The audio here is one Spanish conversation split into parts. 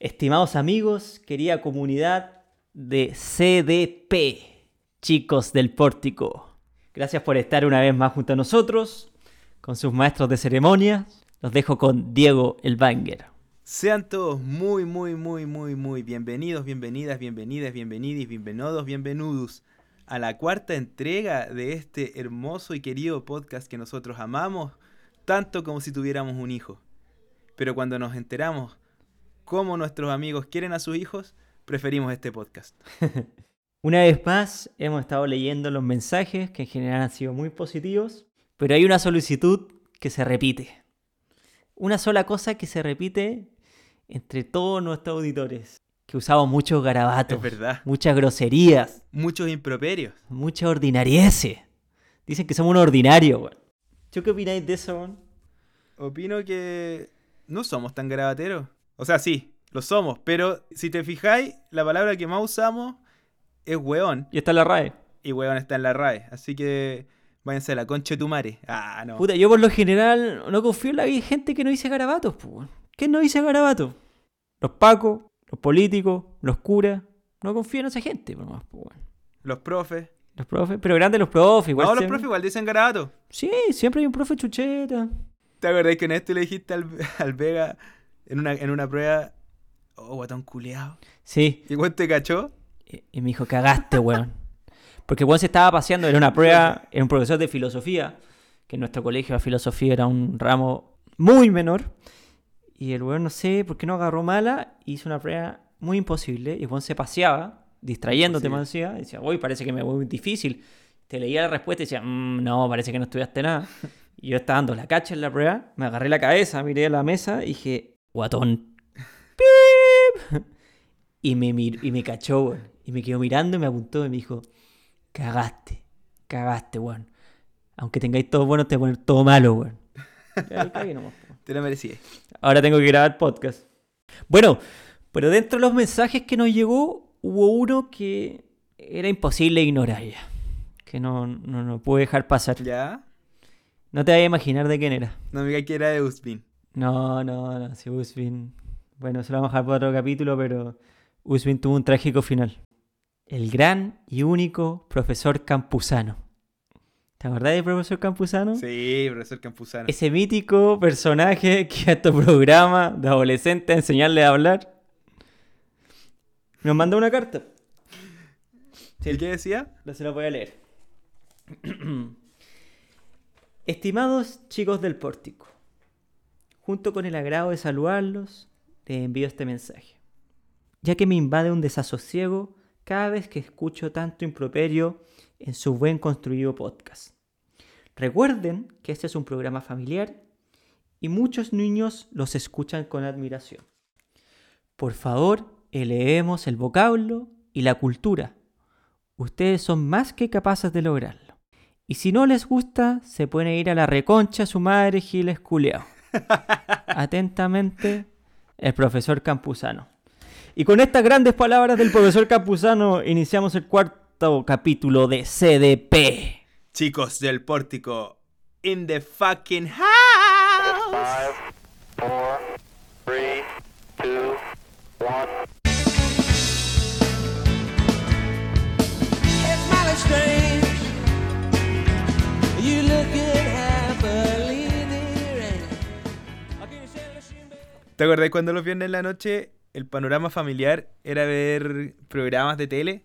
Estimados amigos, querida comunidad de CDP, chicos del pórtico. Gracias por estar una vez más junto a nosotros, con sus maestros de ceremonia. Los dejo con Diego el Banger. Sean todos muy, muy, muy, muy, muy bienvenidos, bienvenidas, bienvenidas, bienvenidos, bienvenidos, bienvenidos a la cuarta entrega de este hermoso y querido podcast que nosotros amamos tanto como si tuviéramos un hijo. Pero cuando nos enteramos cómo nuestros amigos quieren a sus hijos, preferimos este podcast. Una vez más, hemos estado leyendo los mensajes que en general han sido muy positivos, pero hay una solicitud que se repite. Una sola cosa que se repite entre todos nuestros auditores. Que usamos muchos garabatos. Es verdad. Muchas groserías. Muchos improperios. Mucha ordinarieces. Dicen que somos un ordinario, weón. ¿Yo qué opináis de eso? Opino que no somos tan garabateros. O sea, sí, lo somos, pero si te fijáis, la palabra que más usamos es weón. Y está en la RAE. Y weón está en la RAE. Así que váyanse a la concha de tu madre. Ah, no. Puta, yo por lo general no confío en la gente que no dice garabatos, pues. ¿Quién no dice garabatos? Los pacos, los políticos, los curas. No confío en esa gente, por más, pues, weón. Los profes. Los profes, pero grandes los profes, igual. No, los profes igual dicen garabato. Sí, siempre hay un profe chucheta. ¿Te acordás que en esto le dijiste al, al Vega en una, en una prueba, oh, guatón culeado? Sí, ¿Y cuánto te cachó? y y me dijo, cagaste, weón. Porque weón se estaba paseando, era una prueba, era un profesor de filosofía, que en nuestro colegio la filosofía era un ramo muy menor. Y el weón, no sé por qué no agarró mala, hizo una prueba muy imposible. Y el weón se paseaba, distrayéndote, me decía. Y decía, uy, parece que me voy muy difícil. Te leía la respuesta y decía, "Mm, no, parece que no estudiaste nada. Y yo estaba dando la cacha en la prueba, me agarré la cabeza, miré a la mesa y dije, guatón. ¡Pip! Y me, mir- y me cachó, weón. Y me quedó mirando y me apuntó y me dijo, cagaste, cagaste, weón. Aunque tengáis todo bueno, te voy a poner todo malo, weón. Te lo merecías. Ahora tengo que grabar podcast. Bueno, pero dentro de los mensajes que nos llegó, hubo uno que era imposible ignorar ya. Que no, no, no pude dejar pasar. ¿Ya? No te vayas a imaginar de quién era. No me digas que era de Usbin. No, no, no, si Usbin. Bueno, se lo vamos a dejar para otro capítulo, pero Usbin tuvo un trágico final. El gran y único profesor Campuzano. ¿Te acordás del profesor Campuzano? Sí, profesor Campuzano. Ese mítico personaje que a este programa de adolescente a enseñarle a hablar. Nos mandó una carta. ¿Y qué decía? No se lo voy a leer. Estimados chicos del pórtico, junto con el agrado de saludarlos, les envío este mensaje, ya que me invade un desasosiego cada vez que escucho tanto improperio en su buen construido podcast. Recuerden que este es un programa familiar y muchos niños los escuchan con admiración. Por favor, eleemos el vocablo y la cultura. Ustedes son más que capaces de lograrlo. Y si no les gusta, se pueden ir a la reconcha a su madre Giles Culeado. Atentamente, el profesor Campuzano. Y con estas grandes palabras del profesor Campuzano, iniciamos el cuarto capítulo de CDP. Chicos del pórtico. In the fucking house. Five, four, ¿Te acordás cuando los viernes en la noche el panorama familiar era ver programas de tele?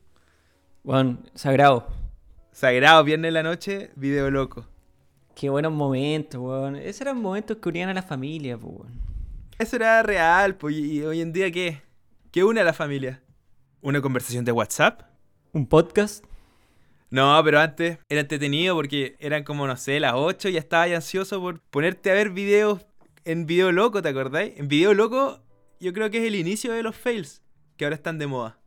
Bueno, sagrado. Sagrado, viernes en la noche, video loco. Qué buenos momentos, weón. Esos eran momentos que unían a la familia, weón. Eso era real, pues, y hoy en día, ¿qué? ¿Qué une a la familia? ¿Una conversación de WhatsApp? Un podcast. No, pero antes era entretenido porque eran como, no sé, las 8 y ya estaba ansioso por ponerte a ver videos en video loco, ¿te acordáis? En video loco yo creo que es el inicio de los fails, que ahora están de moda.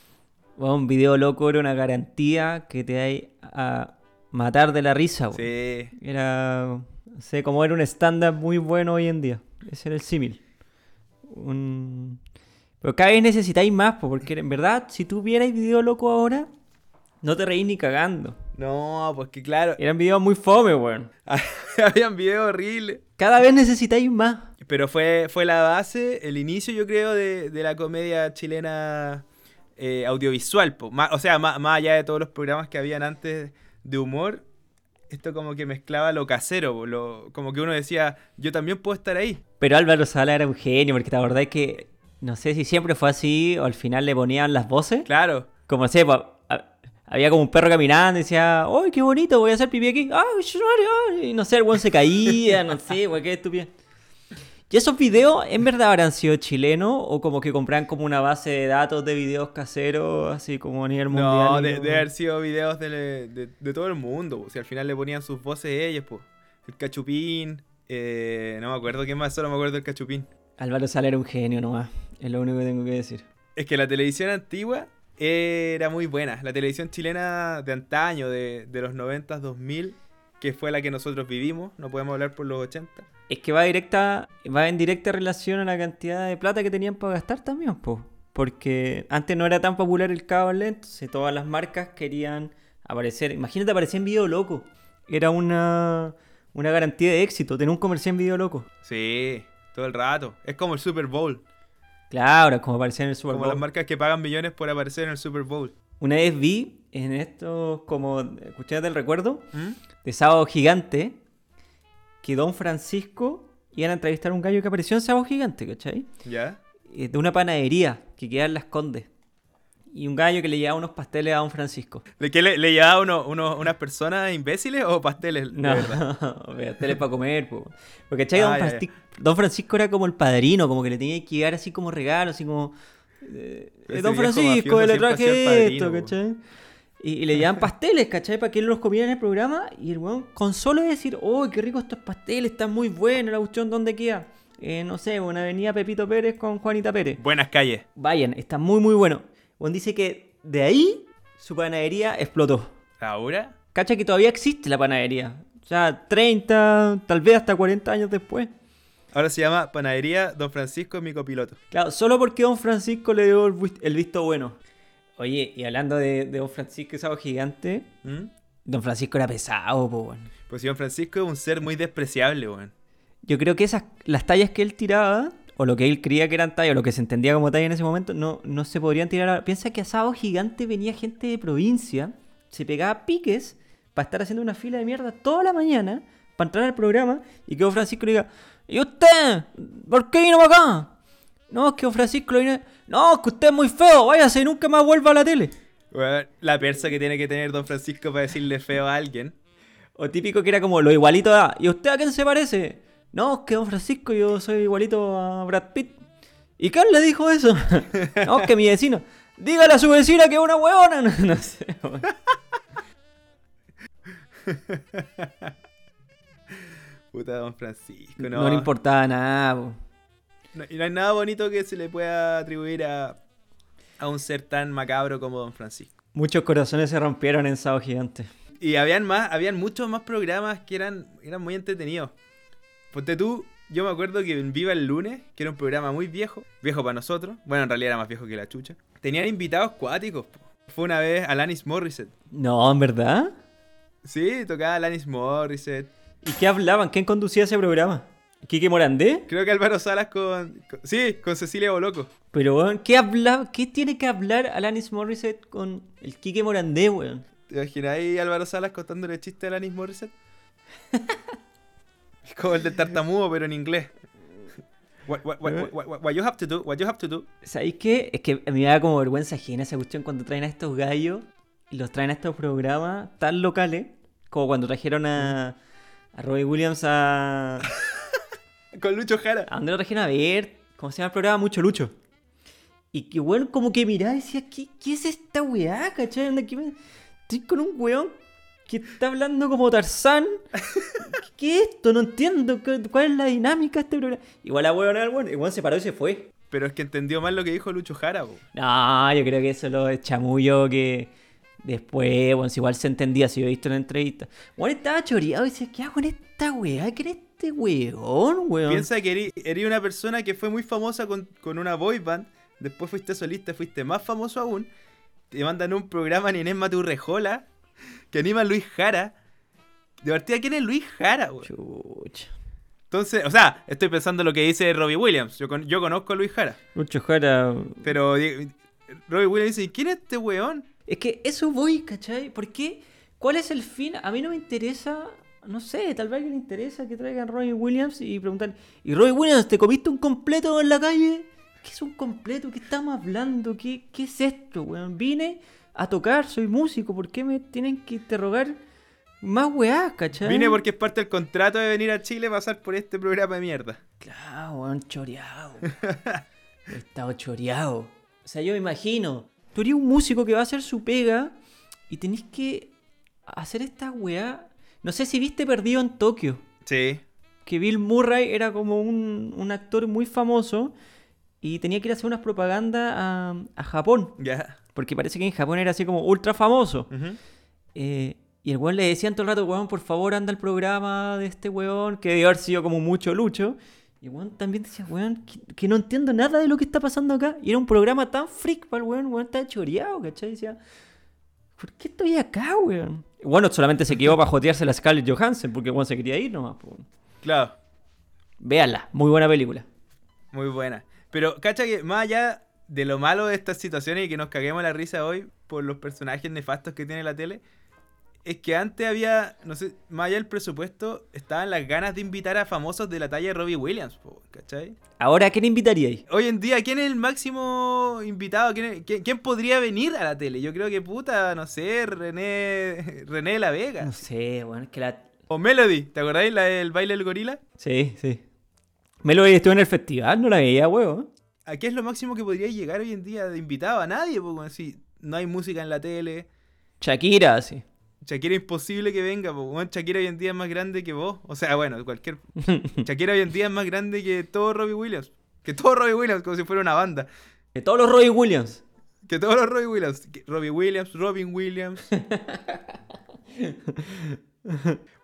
Un video loco era una garantía que te da a matar de la risa, weón. Sí. Era, no sé, como era un stand-up muy bueno hoy en día. Ese era el símil. Un... Pero cada vez necesitáis más, po, porque en verdad, si tú vierais video loco ahora, no te reís ni cagando. No, pues que claro, Eran videos muy fome, weón. habían videos horribles. Cada vez necesitáis más. Pero fue, fue la base, el inicio, yo creo, de, de la comedia chilena eh, audiovisual. po. Má- o sea, má- más allá de todos los programas que habían antes de humor, esto como que mezclaba lo casero. Lo, como que uno decía, yo también puedo estar ahí. Pero Álvaro Sala era un genio, porque te acordás que no sé si siempre fue así o al final le ponían las voces. Claro. Como no sé, pa- a- había como un perro caminando y decía, ¡ay, qué bonito! Voy a hacer pipí aquí. ¡Ay, su madre, ay! Y no sé, el weón se caía, no sé, qué estúpido. ¿Y esos videos en verdad habrán sido chilenos o como que compraban como una base de datos de videos caseros, así como a nivel mundial? No, de, haber sido videos de, de- de todo el mundo. po. Si al final le ponían sus voces ellos, pues. El cachupín. eh, no me acuerdo qué más, solo me acuerdo del cachupín. Álvaro Sala era un genio nomás, es lo único que tengo que decir. Es que la televisión antigua era muy buena. La televisión chilena de antaño, de, de los 90, 2000, que fue la que nosotros vivimos, no podemos hablar por los 80. Es que va directa, va en directa relación a la cantidad de plata que tenían para gastar también, po. Porque antes no era tan popular el cable, entonces todas las marcas querían aparecer. Imagínate aparecer en Video Loco. Era una, una garantía de éxito, tener un comercial en Video Loco. Sí, todo el rato. Es como el Super Bowl. Claro, es como aparecer en el Super como Bowl. las marcas que pagan millones por aparecer en el Super Bowl. Una vez vi en estos como cuestiones del recuerdo ¿Mm? de Sábado Gigante que Don Francisco iban a entrevistar a un gallo que apareció en Sábado Gigante, ¿cachai? ¿Ya? eh, de una panadería que queda en Las Condes. Y un gallo que le llevaba unos pasteles a Don Francisco. ¿Le, qué, le, le llevaba uno, uno- unas personas imbéciles o pasteles? de No, pasteles para comer. po. Porque, Ah, ya. Don Francisco era como el padrino, como que le tenía que llevar así como regalo, así como... eh, Ese Don Francisco, le traje padrino, esto. ¿cachai? Y, y le llevaban pasteles, ¿cachai? Para que él los comiera en el programa. Y el weón, con solo decir, ¡oh, qué rico estos pasteles! Están muy buenos, la cuestión, ¿dónde queda? Eh, no sé, una avenida Pepito Pérez con Juanita Pérez. Buenas calles. Vayan, está muy muy bueno. Juan dice que de ahí su panadería explotó. ¿Ahora? Cacha que todavía existe la panadería. Ya 30, tal vez hasta 40 años después. Ahora se llama Panadería Don Francisco, mi copiloto. Claro, solo porque Don Francisco le dio el, vis- el visto bueno. Oye, y hablando de, de Don Francisco, agua gigante, ¿Mm? Don Francisco era pesado, po, weón. Pues si Don Francisco es un ser muy despreciable, weón. Yo creo que esas, las tallas que él tiraba, o lo que él creía que eran tallas, o lo que se entendía como talla en ese momento, no, no se podrían tirar. a- Piensa que a Sábado Gigante venía gente de provincia, se pegaba piques para estar haciendo una fila de mierda toda la mañana para entrar al programa y que Don Francisco le diga: ¿Y usted? ¿Por qué vino para acá? No, es que Don Francisco le viene. No, es que usted es muy feo, váyase y nunca más vuelva a la tele. La persa que tiene que tener Don Francisco para decirle feo a alguien. O típico que era como lo igualito a. ¿Y usted a quién se parece? No, es que don Francisco, yo soy igualito a Brad Pitt. ¿Y quién le dijo eso? no, es que mi vecino. Dígale a su vecina que es una huevona. No, no sé. Puta Don Francisco, No, no. le importaba nada. po. No- y no hay nada bonito que se le pueda atribuir a, a un ser tan macabro como Don Francisco. Muchos corazones se rompieron en Sábado Gigante. Y habían más, habían muchos más programas que eran, eran muy entretenidos. Ponte tú, yo me acuerdo que en Viva el Lunes, que era un programa muy viejo, viejo para nosotros, bueno, en realidad era más viejo que la chucha, tenían invitados cuáticos. po. Fue una vez Alanis Morissette. No, ¿en verdad? Sí, tocaba Alanis Morissette. ¿Y qué hablaban? ¿Quién conducía ese programa? ¿Quique Morandé? Creo que Álvaro Salas con, con- sí, con Cecilia Boloco. Pero, weón, ¿qué, habla, ¿qué tiene que hablar Alanis Morissette con el Quique Morandé, weón? ¿Te imaginas ahí Álvaro Salas contándole chiste a Alanis Morissette? es como el del tartamudo, pero en inglés. What, what, what, what, what- what you have to do, what you have to do. ¿Sabéis qué? Es que a mí me da como vergüenza ajena esa cuestión cuando traen a estos gallos y los traen a estos programas tan locales, como cuando trajeron a, a Robbie Williams a... Con Lucho Jara. ¿A dónde lo trajeron a ver? ¿Cómo se llama el programa? Mucho Lucho. Y que bueno, como que miraba y decía, ¿qué, qué es esta weá? ¿Cachai? Onda, ¿qué me- Estoy con un weón que está hablando como Tarzán. ¿Qué, es esto? No entiendo. ¿Qué- ¿Cuál es la dinámica de este programa? Igual la el weón. El weón se paró y se fue. Pero es que entendió mal lo que dijo Lucho Jara, po. No, yo creo que eso lo es chamullo que después, bueno, si igual se entendía si yo he visto en la entrevista. Bueno, estaba choreado y decía, ¿qué hago con esta weá? ¿Qué es este weón, weón? Piensa que eres una persona que fue muy famosa con, con una boy band. Después fuiste solista, fuiste más famoso aún. Te mandan un programa en Inés Maturrejola que anima a Luis Jara. De partida, ¿quién es Luis Jara, weón? Chucha. Entonces, o sea, estoy pensando lo que dice Robbie Williams. Yo, con- yo conozco a Luis Jara. Lucho Jara. Pero Robbie Williams dice, ¿quién es este weón? Es que eso voy, ¿cachai? ¿Por qué? ¿Cuál es el fin? A mí no me interesa. No sé, tal vez le interesa que traigan Robbie Williams y preguntar. ¿Y Robbie Williams, te comiste un completo en la calle? ¿Qué es un completo? ¿Qué estamos hablando? ¿Qué, qué es esto, weón? Vine a tocar, soy músico. ¿Por qué me tienen que interrogar más weás, cachai? Vine porque es parte del contrato de venir a Chile a pasar por este programa de mierda. Claro, weón, choreado. He estado choreado. O sea, yo me imagino. Tú eres un músico que va a hacer su pega y tenés que hacer esta weá. No sé si viste Perdido en Tokio. Sí. Que Bill Murray era como un, un actor muy famoso y tenía que ir a hacer unas propagandas a, a Japón. Ya. Porque parece que en Japón era así como ultra famoso. Eh, y el weón le decían todo el rato, weón, por favor anda al programa de este weón, que debió haber sido como mucho lucho. Y el weón también decía, weón, que, que no entiendo nada de lo que está pasando acá. Y era un programa tan freak para el weón, weón, está choreado, ¿cachai? Y decía, ¿por qué estoy acá, weón? Bueno, solamente se quedó para jotearse la Scarlett Johansson, porque weón se quería ir nomás. Claro. Véanla, muy buena película. Muy buena. Pero, cacha que más allá de lo malo de estas situaciones y que nos caguemos la risa hoy por los personajes nefastos que tiene la tele, es que antes había, no sé, más allá del presupuesto, estaban las ganas de invitar a famosos de la talla de Robbie Williams, ¿cachai? Ahora, ¿a quién invitaríais? Hoy en día, ¿quién es el máximo invitado? ¿Quién, es- quién- quién podría venir a la tele? Yo creo que puta, no sé, René, René de la Vega. No sé, weón, es que la... O Melody, ¿te acordáis la del baile del gorila? Sí, sí. Melody estuvo en el festival, no la veía, weón. ¿A qué es lo máximo que podría llegar hoy en día de invitado? A nadie, porque si no hay música en la tele. Shakira, sí. Shakira imposible que venga, porque Shakira hoy en día es más grande que vos. O sea, bueno, cualquier. Shakira hoy en día es más grande que todo Robbie Williams. Que todo Robbie Williams, como si fuera una banda. De todos los Roy Williams. Que todos los Robbie Williams. Que Robbie Williams, Robin Williams.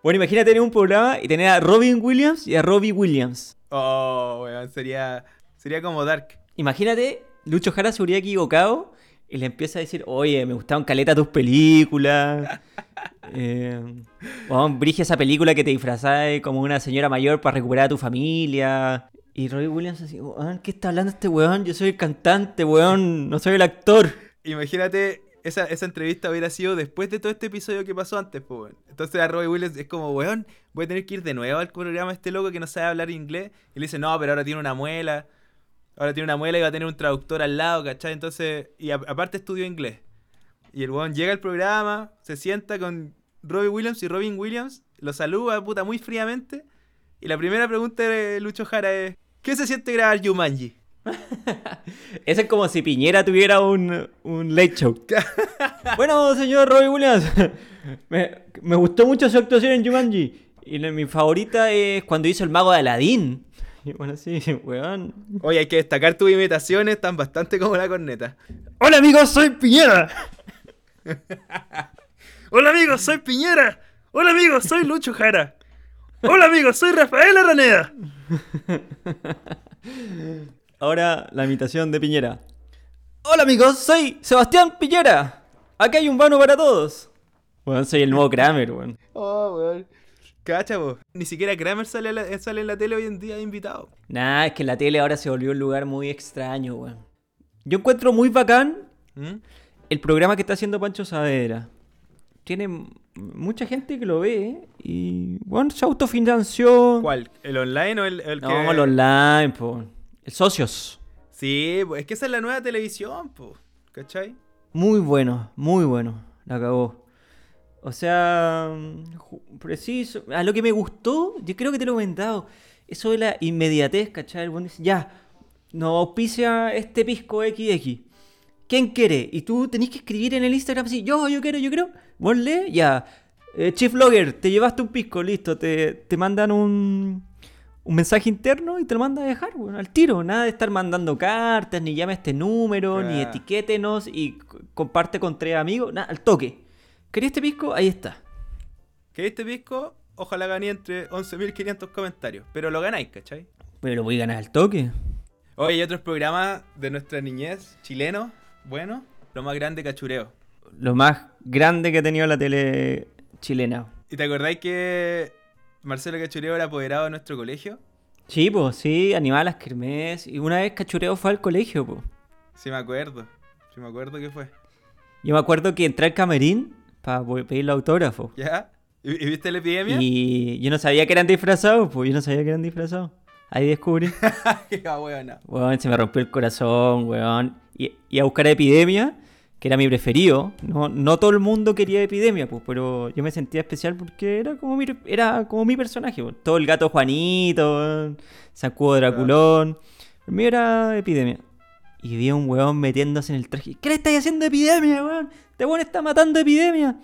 Bueno, imagínate tener un programa y tener a Robin Williams y a Robbie Williams. Oh, weón, sería. Sería como Dark. Imagínate, Lucho Jara se hubiera equivocado y le empieza a decir, oye, me gustaban caleta tus películas. Eh, weón, brige esa película que te disfrazás como una señora mayor para recuperar a tu familia. Y Robbie Williams así, ¿qué está hablando este weón? Yo soy el cantante, weón, no soy el actor. Imagínate, esa, esa entrevista hubiera sido después de todo este episodio que pasó antes, pues, weón. Entonces a Robbie Williams es como, weón, voy a tener que ir de nuevo al programa este loco que no sabe hablar inglés. Y le dice, no, pero ahora tiene una muela. Ahora tiene una muela y va a tener un traductor al lado, ¿cachai? Entonces, y a- aparte estudió inglés. Y el weón llega al programa, se sienta con Robbie Williams y Robin Williams, lo saluda, puta, muy fríamente. Y la primera pregunta de Lucho Jara es, ¿qué se siente grabar Jumanji? Eso es como si Piñera tuviera un, un late show. bueno, señor Robbie Williams, me, me gustó mucho su actuación en Jumanji. Y la- mi favorita es cuando hizo el mago de Aladdin. Y bueno, sí, weón. Oye, hay que destacar tus imitaciones, están bastante como la corneta. Hola amigos, soy Piñera. Hola amigos, soy Piñera. Hola amigos, soy Lucho Jara. Hola amigos, soy Rafael Araneda. Ahora la imitación de Piñera. Hola amigos, soy Sebastián Piñera. Aquí hay un vano para todos. Weón, soy el nuevo Kramer, weón. Oh, weón. Cacha, vos. Ni siquiera Kramer sale, la- sale en la tele hoy en día de invitado. Nah, es que la tele ahora se volvió un lugar muy extraño, weón. Yo encuentro muy bacán ¿Mm? el programa que está haciendo Pancho Saavedra. Tiene mucha gente que lo ve y, bueno, se autofinanció. ¿Cuál? ¿El online o el, el No, que...? el online, po. El Socios. Sí, pues es que esa es la nueva televisión, po. ¿Cachai? Muy bueno, muy bueno. La acabó. O sea, preciso. A lo que me gustó, yo creo que te lo he comentado. Eso de la inmediatez, ¿cachai? El buen dice, ya, nos auspicia este pisco XX. ¿Quién quiere? Y tú tenés que escribir en el Instagram así, yo, yo quiero, yo quiero. Vos lee, ya. Eh, Chief Logger, te llevaste un pisco, listo. Te, te mandan un, un mensaje interno y te lo mandan a dejar, bueno, al tiro. Nada de estar mandando cartas, ni llame a este número, ni etiquétenos y comparte con tres amigos. Nada, al toque. ¿Querías este pisco? Ahí está. Que este disco, ojalá gané entre 11.500 comentarios. Pero lo ganáis, ¿cachai? Pero lo voy a ganar al toque. Oye, hay otros programas de nuestra niñez chilenos, bueno, lo más grande cachureo. Lo más grande que ha tenido la tele chilena. ¿Y te acordáis que Marcelo Cachureo era apoderado de nuestro colegio. Sí, pues, sí, animaba las kermés. Y una vez Cachureo fue al colegio, pues. Sí me acuerdo. Sí me acuerdo que fue. Yo me acuerdo que entré al camarín para pedirle autógrafo. ¿Ya? ¿Y, viste la epidemia? Y yo no sabía que eran disfrazados, pues. Yo no sabía que eran disfrazados. Ahí descubrí. Weón, se me rompió el corazón, weón. Y, y a buscar a Epidemia, que era mi preferido. No, no todo el mundo quería Epidemia, pues, pero yo me sentía especial porque era como mi, era como mi personaje, weón. Todo el gato Juanito, weón. Sacudo Draculón. El mío era Epidemia. Y vi a un weón metiéndose en el traje. ¿Qué le estáis haciendo Epidemia, weón? Este weón está matando Epidemia.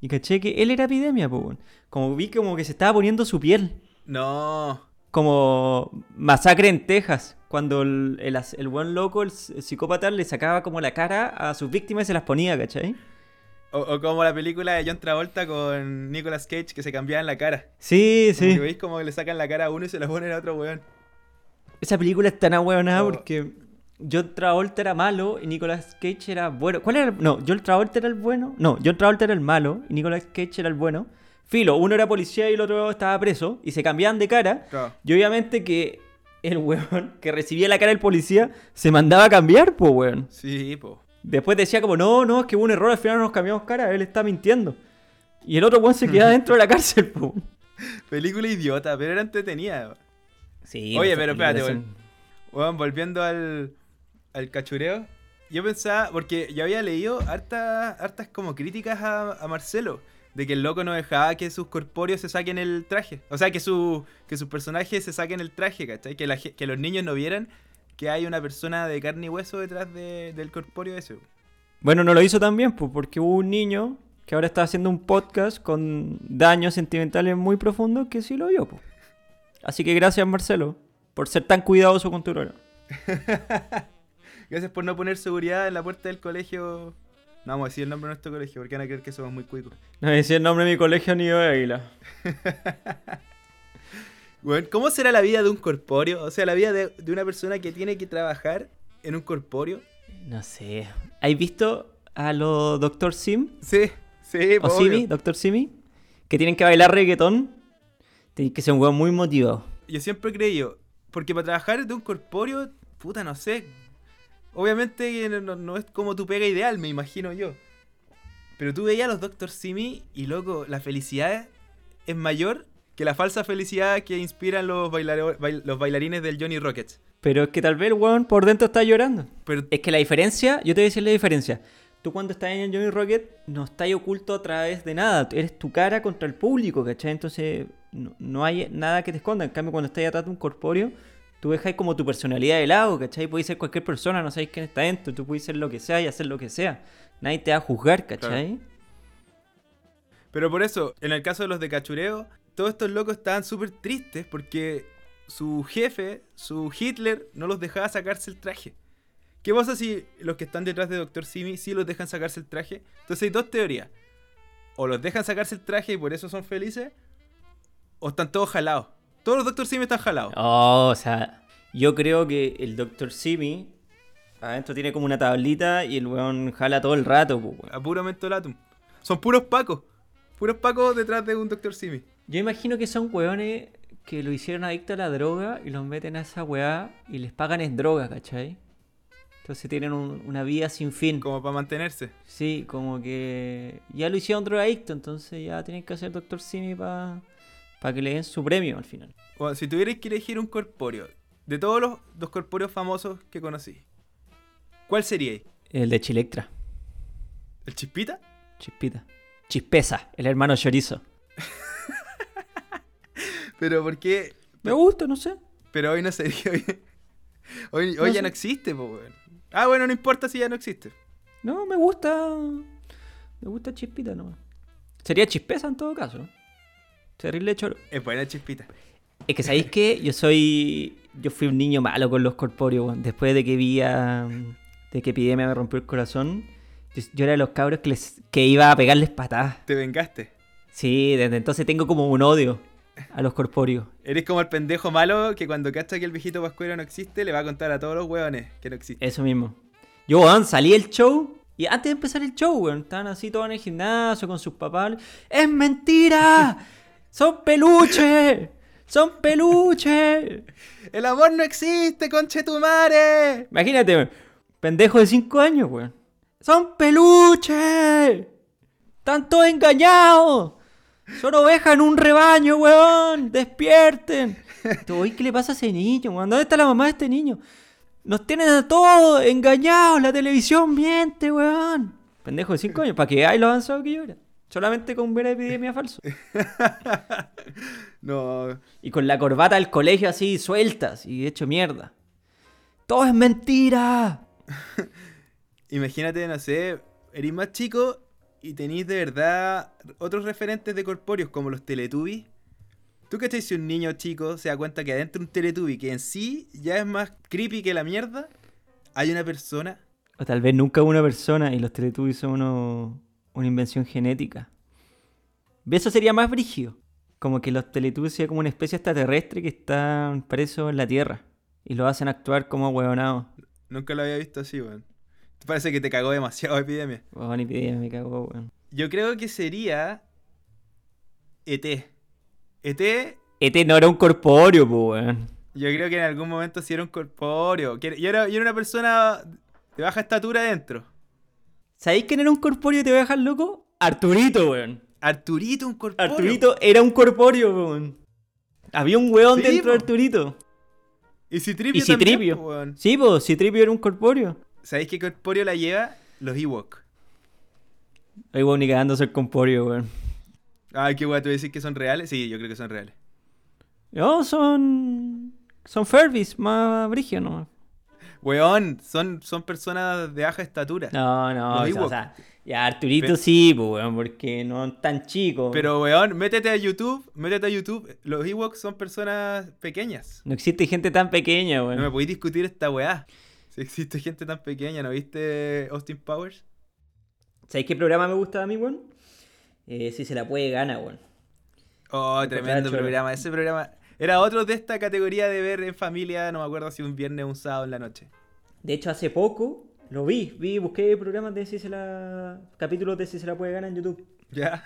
Y caché que él era Epidemia, pues, weón. Como vi como que se estaba poniendo su piel No. como Masacre en Texas, cuando el, el, buen loco, el, psicópata, le sacaba como la cara a sus víctimas y se las ponía, ¿cachai? O, o como la película de John Travolta con Nicolas Cage que se cambiaban la cara. Sí, Como sí. que veis como que le sacan la cara a uno y se la ponen a otro weón. Esa película es tan ahueonada Oh. porque John Travolta era malo y Nicolas Cage era bueno. ¿Cuál era? el- No, John Travolta era el bueno. No, John Travolta era el malo y Nicolas Cage era el bueno. Filo, uno era policía y el otro estaba preso y se cambiaban de cara. Claro. Y obviamente que el weón que recibía la cara del policía se mandaba a cambiar, pues weón. Sí, po. Después decía como, no, no, es que hubo un error, al final no nos cambiamos cara, él está mintiendo. Y el otro weón se queda dentro de la cárcel, po. Película idiota, pero era entretenida. Sí, Oye, pero espérate, weón. Weón, volviendo al, al cachureo. Yo pensaba, porque yo había leído hartas, hartas como críticas a, a Marcelo. De que el loco no dejaba que sus corpóreos se saquen el traje. O sea, que, su, que sus personajes se saquen el traje, ¿cachai? Que, la que los niños no vieran que hay una persona de carne y hueso detrás de- del corpóreo ese. Bueno, no lo hizo también, pues, porque hubo un niño que ahora está haciendo un podcast con daños sentimentales muy profundos que sí lo vio, pues. Así que gracias, Marcelo, por ser tan cuidadoso con tu rol. Gracias por no poner seguridad en la puerta del colegio. No vamos a decir el nombre de nuestro colegio porque van a creer que somos muy cuicos. No me decía el nombre de mi colegio ni de Águila. Bueno, ¿cómo será la vida de un corpóreo? O sea, la vida de, de una persona que tiene que trabajar en un corpóreo. No sé. ¿Has visto a los Dr. Sim? Sí, sí, ¿O po, Simi? obvio. ¿Dr. Simi? Que tienen que bailar reggaetón. Tienes que ser un weón muy motivado. Yo siempre he creído, porque para trabajar de un corpóreo, puta, no sé. Obviamente no, no- es como tu pega ideal, me imagino yo. Pero tú veías a los Dr. Simi y, loco, la felicidad es mayor que la falsa felicidad que inspiran los, bailaro- bail- los bailarines del Johnny Rockets. Pero es que tal vez el weón por dentro está llorando. Pero Es que la diferencia, yo te voy a decir la diferencia. Tú cuando estás en el Johnny Rocket no estás oculto a través de nada. Eres tu cara contra el público, ¿cachai? Entonces no, no hay nada que te esconda. En cambio, cuando estás atrás de un corpóreo, tú dejas como tu personalidad de lado, ¿cachai? Puedes ser cualquier persona, no sabes quién está dentro. Tú puedes ser lo que sea y hacer lo que sea. Nadie te va a juzgar, ¿cachai? Pero por eso, en el caso de los de cachureo, todos estos locos estaban súper tristes porque su jefe, su Hitler, no los dejaba sacarse el traje. ¿Qué pasa si los que están detrás de Dr. Simi sí los dejan sacarse el traje? Entonces hay dos teorías. O los dejan sacarse el traje y por eso son felices, o están todos jalados. Todos los Dr. Simi están jalados. Oh, o sea, yo creo que el Dr. Simi adentro tiene como una tablita y el weón jala todo el rato, pues, weón. A puro mentolatum. Son puros pacos. Puros pacos detrás de un Dr. Simi. Yo imagino que son weones que lo hicieron adicto a la droga y los meten a esa weá y les pagan en droga, ¿cachai? Entonces tienen un- una vida sin fin. Como para mantenerse. Sí, como que ya lo hicieron drogadicto, entonces ya tienen que hacer Doctor Simi para que le den su premio al final. Bueno, si tuvierais que elegir un corpóreo, de todos los, los corpóreos famosos que conocí, ¿cuál sería? El de Chilectra, ¿El Chispita? Chispita. Chispeza, el hermano chorizo. Pero ¿por qué? Me gusta, no sé. Pero hoy no sería. Hoy, hoy, No hoy sé. ya no existe, po, weón. Ah, bueno, no importa si ya no existe. No, me gusta. Me gusta Chispita nomás. Sería Chispeza en todo caso. Terrible choro. Es buena Chispita. Es que sabéis que yo soy. Yo fui un niño malo con los corpóreos, weón. Después de que vi a. de que Epidemia me rompió el corazón. Yo, yo era de los cabros que, les, que iba a pegarles patadas. Te vengaste. Sí, desde entonces tengo como un odio a los corpóreos. Eres como el pendejo malo que cuando cacha que el viejito pascuero no existe, le va a contar a todos los hueones que no existe. Eso mismo. Yo, weón, salí del show. Y antes de empezar el show, weón, estaban así todos en el gimnasio con sus papás. ¡Es mentira! ¡Son peluches! ¡Son peluches! ¡El amor no existe, conchetumare! Imagínate, weón. Pendejo de 5 años, weón. ¡Son peluches! ¡Están todos engañados! ¡Son ovejas en un rebaño, weón! ¡Despierten! ¿qué le pasa a ese niño, weón? ¿Dónde está la mamá de este niño? Nos tienen a todos engañados. La televisión miente, weón. Pendejo de 5 años. ¿Para qué hay lo avanzado que yo era? Solamente con ver epidemia falso. No, Y con la corbata del colegio así sueltas y hecho mierda. Todo es mentira. imagínate, no sé, eres más chico y tenéis de verdad otros referentes de corpóreos como los Teletubbies. ¿Tú cachai si un niño chico se da cuenta que adentro de un Teletubby que en sí ya es más creepy que la mierda, hay una persona? O tal vez nunca hubo una persona y los Teletubbies son uno- una invención genética. Eso sería más brígido. Como que los Teletubbies sean como una especie extraterrestre que están presos en la Tierra. Y lo hacen actuar como huevonados. Nunca lo había visto así, weón. Parece que te cagó demasiado epidemia. Weón, epidemia, me cago, weón. Yo creo que sería ET. ET, Este no era un corpóreo, po, weón. yo creo que en algún momento sí era un corpóreo. Yo era, yo era una persona de baja estatura adentro. ¿Sabéis quién era un corpóreo y te voy a dejar loco? Arturito, weón. Arturito, un corpóreo. Arturito era un corpóreo, weón. Había un weón Sí, dentro de. Arturito. Y Citripio Y Citripio. weón. Sí, pues, Citripio era un corpóreo. ¿Sabéis qué corpóreo la lleva? Los Ewok. Ay, weón, ni cagándose el corpóreo, weón. Ay, qué guay, ¿tú decís que son reales? Sí, yo creo que son reales. No, son. Son Furbies, más brigio, ¿no? Weón, son, son personas de baja estatura. No, no, o sea, o sea, ya Arturito Pe- sí, pues, weón, porque no tan chico. Pero, weón, métete a YouTube, métete a YouTube. Los Ewoks son personas pequeñas. No existe gente tan pequeña, No me weón. podéis discutir esta weá. Si existe gente tan pequeña, ¿no viste Austin Powers? ¿Sabéis qué programa me gusta a mí, weón? Eh, si se la puede, gana, weón. Oh, tremendo programa. Ese programa era otro de esta categoría de ver en familia, no me acuerdo si un viernes o un sábado en la noche. De hecho, hace poco lo vi, vi, busqué programas de si se la. capítulos de si se la puede ganar en YouTube. ¿Ya?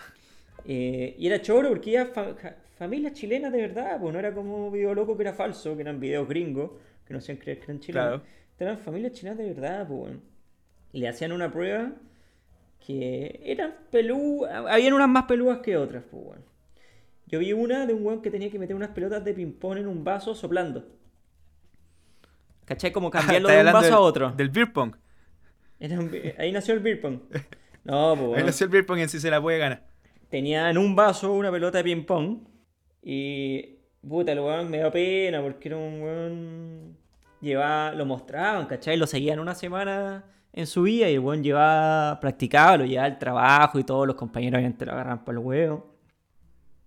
Eh, y era choro porque era fa- familias chilenas de verdad, pues no era como video loco que era falso, que eran videos gringos, que no hacían creer que eran chilenos. Claro. Eran familias chilenas de verdad, pues. Y le hacían una prueba que eran pelúas, habían unas más pelúas que otras, pues. Yo vi una de un weón que tenía que meter unas pelotas de ping-pong en un vaso soplando. ¿Cachai? Como cambiarlo de un vaso del- a otro. Del beer pong. Era un bi- ahí nació el beer pong. No, pues Ahí nació el beer pong en sí se la puede ganar. tenía en un vaso una pelota de ping pong y puta, el weón me dio pena porque era un weón llevaba, lo mostraban, ¿cachai? Lo seguían una semana en su vida y el weón llevaba, practicaba, lo llevaba al trabajo y todos los compañeros obviamente lo agarran por los huevos.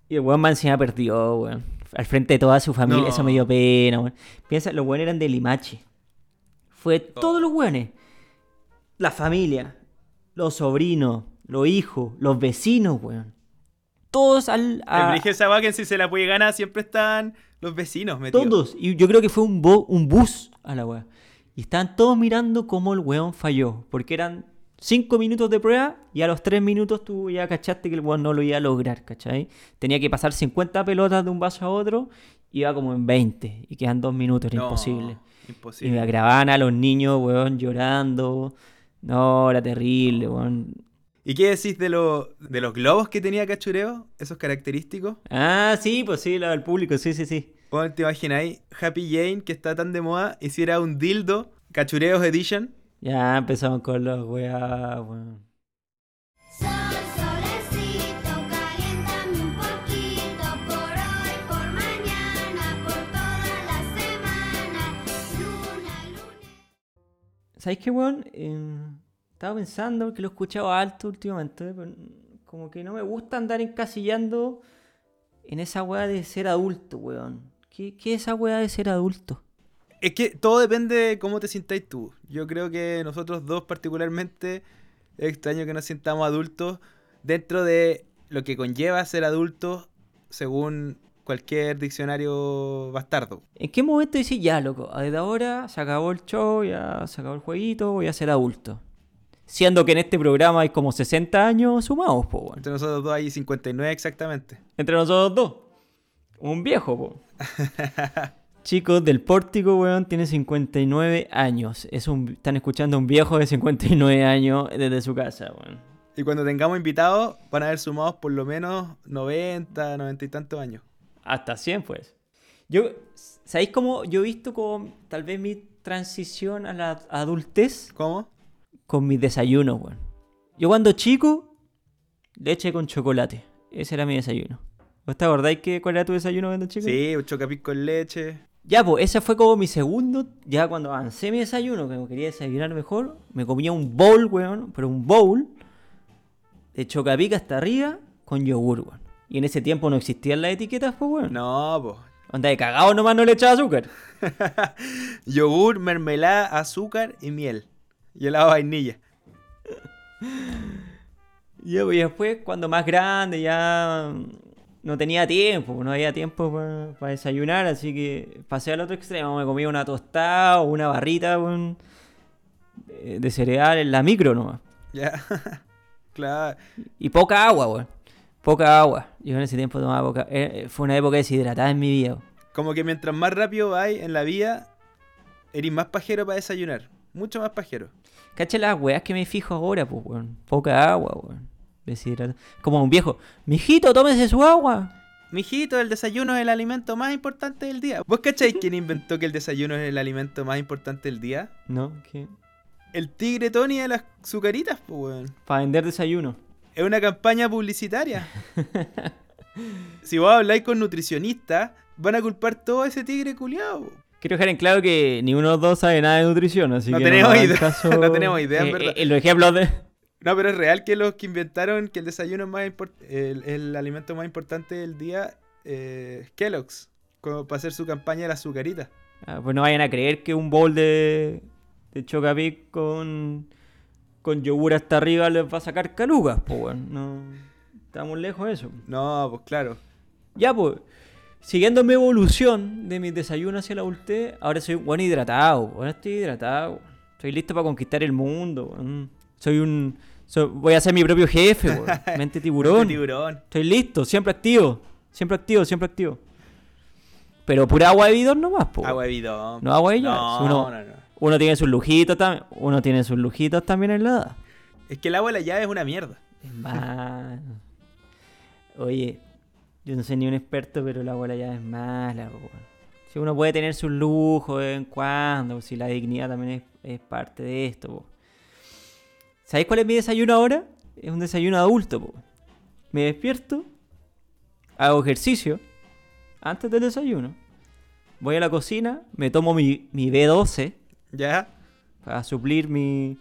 Y el weón más encima perdió, weón. Al frente de toda su familia, No. eso me dio pena, weón. Piensa, los weones eran de Limache. Fue todos los weones. La familia, los sobrinos, los hijos, los vecinos, weón. Todos al. a- esa que sí se la puede ganar siempre están los vecinos metidos. todos. Y yo creo que fue un, bo- un bus a la weá. Y estaban todos mirando cómo el weón falló. Porque eran cinco minutos de prueba y a los tres minutos tú ya cachaste que el weón no lo iba a lograr, ¿cachai? Tenía que pasar 50 pelotas de un vaso a otro. Iba como en 20. Y quedan dos minutos, era No, imposible. Y Imposible. me grababan a los niños, weón, llorando. No, era terrible, weón. ¿Y qué decís de, lo- de los globos que tenía Cachureo? Esos característicos. Ah, sí, pues sí, la del público, sí, sí, sí. Bueno, te imagináis, Happy Jane, que está tan de moda, hiciera un dildo, Cachureos Edition. Ya empezamos con los weá, weón. Sol, solecito, caliéntame un poquito por hoy, por mañana, por toda la semana. Luna, luna. ¿Sabéis qué, weón? Eh, estaba pensando, porque lo he escuchado alto últimamente, pero como que no me gusta andar encasillando en esa weá de ser adulto, weón. ¿Qué, qué es esa weá de ser adulto? Es que todo depende de cómo te sintáis tú. Yo creo que nosotros dos particularmente es extraño que nos sintamos adultos dentro de lo que conlleva ser adultos según cualquier diccionario bastardo. ¿En qué momento decís, ya, loco, desde ahora se acabó el show, ya se acabó el jueguito, voy a ser adulto? Siendo que en este programa hay como 60 años sumados, po, weón. Entre nosotros dos hay 59 exactamente. Entre nosotros dos. Un viejo, po. Chicos, del pórtico, weón, tiene 59 años. Es un, están escuchando a un viejo de 59 años desde su casa, weón. Y cuando tengamos invitados, van a haber sumados por lo menos 90, 90 y tantos años. Hasta 100, pues. Yo, ¿sabéis cómo yo he visto como tal vez mi transición a la adultez ¿Cómo? con mis desayunos, weón? Yo cuando chico, leche con chocolate. Ese era mi desayuno. ¿Vos te acordáis que cuál era tu desayuno cuando chico? Sí, un chocapic con leche. Ya, pues, ese fue como mi segundo. Ya cuando avancé mi desayuno, que me quería desayunar mejor, me comía un bowl, weón, pero un bowl de chocapic hasta arriba con yogur, weón. Y en ese tiempo no existían las etiquetas, pues, weón. No, po. Onda de cagado nomás no le echaba azúcar. Yogur, mermelada, azúcar y miel. Y helado de vainilla. Pues, y después, cuando más grande, ya no tenía tiempo, no había tiempo para desayunar, así que pasé al otro extremo. Me comía una tostada o una barrita de de cereal en la micro nomás. Ya. claro. Y poca agua, weón. Poca agua. Yo en ese tiempo tomaba poca. eh, eh, fue una época deshidratada en mi vida. Como que mientras más rápido vais en la vida, eres más pajero para desayunar. Mucho más pajero. Cacha las weas que me fijo ahora, pues, weón. Poca agua, weón. Deshidratada. Como un viejo. Mijito, tómese su agua. Mijito, el desayuno es el alimento más importante del día. ¿Vos cacháis quién inventó que el desayuno es el alimento más importante del día? No, ¿qué? El tigre Tony de las azucaritas, pues, weón. Para vender desayuno. Es una campaña publicitaria. si vos habláis con nutricionistas, van a culpar todo a ese tigre culiado. Quiero dejar en claro que ni uno de los dos sabe nada de nutrición, así No que tenemos idea- caso, no tenemos idea, en eh, verdad. eh, en los ejemplos de... No, pero es real que los que inventaron que el desayuno es más el, el alimento más importante del día eh, es Kellogg's, como para hacer su campaña de la azucarita. Ah, pues no vayan a creer que un bowl de, de Chocapic con, con yogur hasta arriba les va a sacar calugas, pues weón. No, estamos lejos de eso. No, pues claro. Ya, pues, siguiendo mi evolución de mis desayunos hacia la adultez, ahora soy un buen hidratado, ahora estoy hidratado. Estoy listo para conquistar el mundo. weón. Soy un... soy- voy a ser mi propio jefe, weón. Mente tiburón. Mente tiburón. Estoy listo, siempre activo. Siempre activo, siempre activo. Pero pura agua de bidón nomás, po. Agua de bidón. No agua de No, uno- no, no. Uno tiene sus lujitos también. Uno tiene sus lujitos también en la edad. Es que el agua de la llave es una mierda. Hermano. Oye, yo no soy ni un experto, pero el agua de la llave es mala, po. Si uno puede tener sus lujos de vez en cuando, si la dignidad también es, es parte de esto, po. ¿Sabéis cuál es mi desayuno ahora? Es un desayuno adulto, po. Me despierto, hago ejercicio antes del desayuno. Voy a la cocina, me tomo mi, mi B12 ¿Ya? para suplir mi,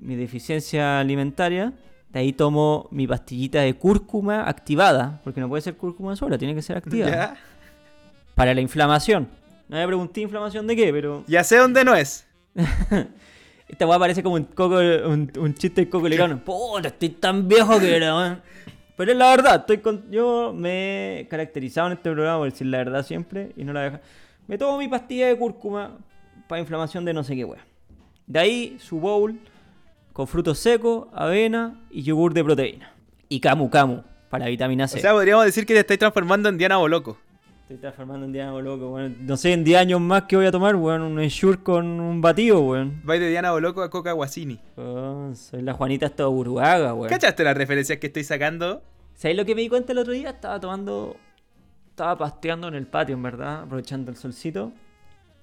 mi deficiencia alimentaria. De ahí tomo mi pastillita de cúrcuma activada, porque no puede ser cúrcuma sola, tiene que ser activada. ¿Ya? Para la inflamación. No me pregunté inflamación de qué, pero Ya sé dónde no es. esta weá parece como un, coco, un, un chiste de coco lecano. Puta, estoy tan viejo que era. Pero es la verdad, estoy con... yo me he caracterizado en este programa por decir la verdad siempre y no la dejo. Me tomo mi pastilla de cúrcuma para inflamación de no sé qué weá. De ahí su bowl con frutos secos, avena y yogur de proteína. Y camu camu para vitamina C. O sea, podríamos decir que te estáis transformando en Diana Boloco. Estoy transformando en Diana loco, weón. No sé, en 10 años más que voy a tomar, weón. Un ensure con un batido, weón. Vais de Diana Boloco a Coca Guasini. Oh, soy la Juanita esta Burgaga, weón. ¿Cachaste las referencias que estoy sacando? ¿Sabéis lo que me di cuenta el otro día? Estaba tomando. Estaba pasteando en el patio, en verdad, aprovechando el solcito.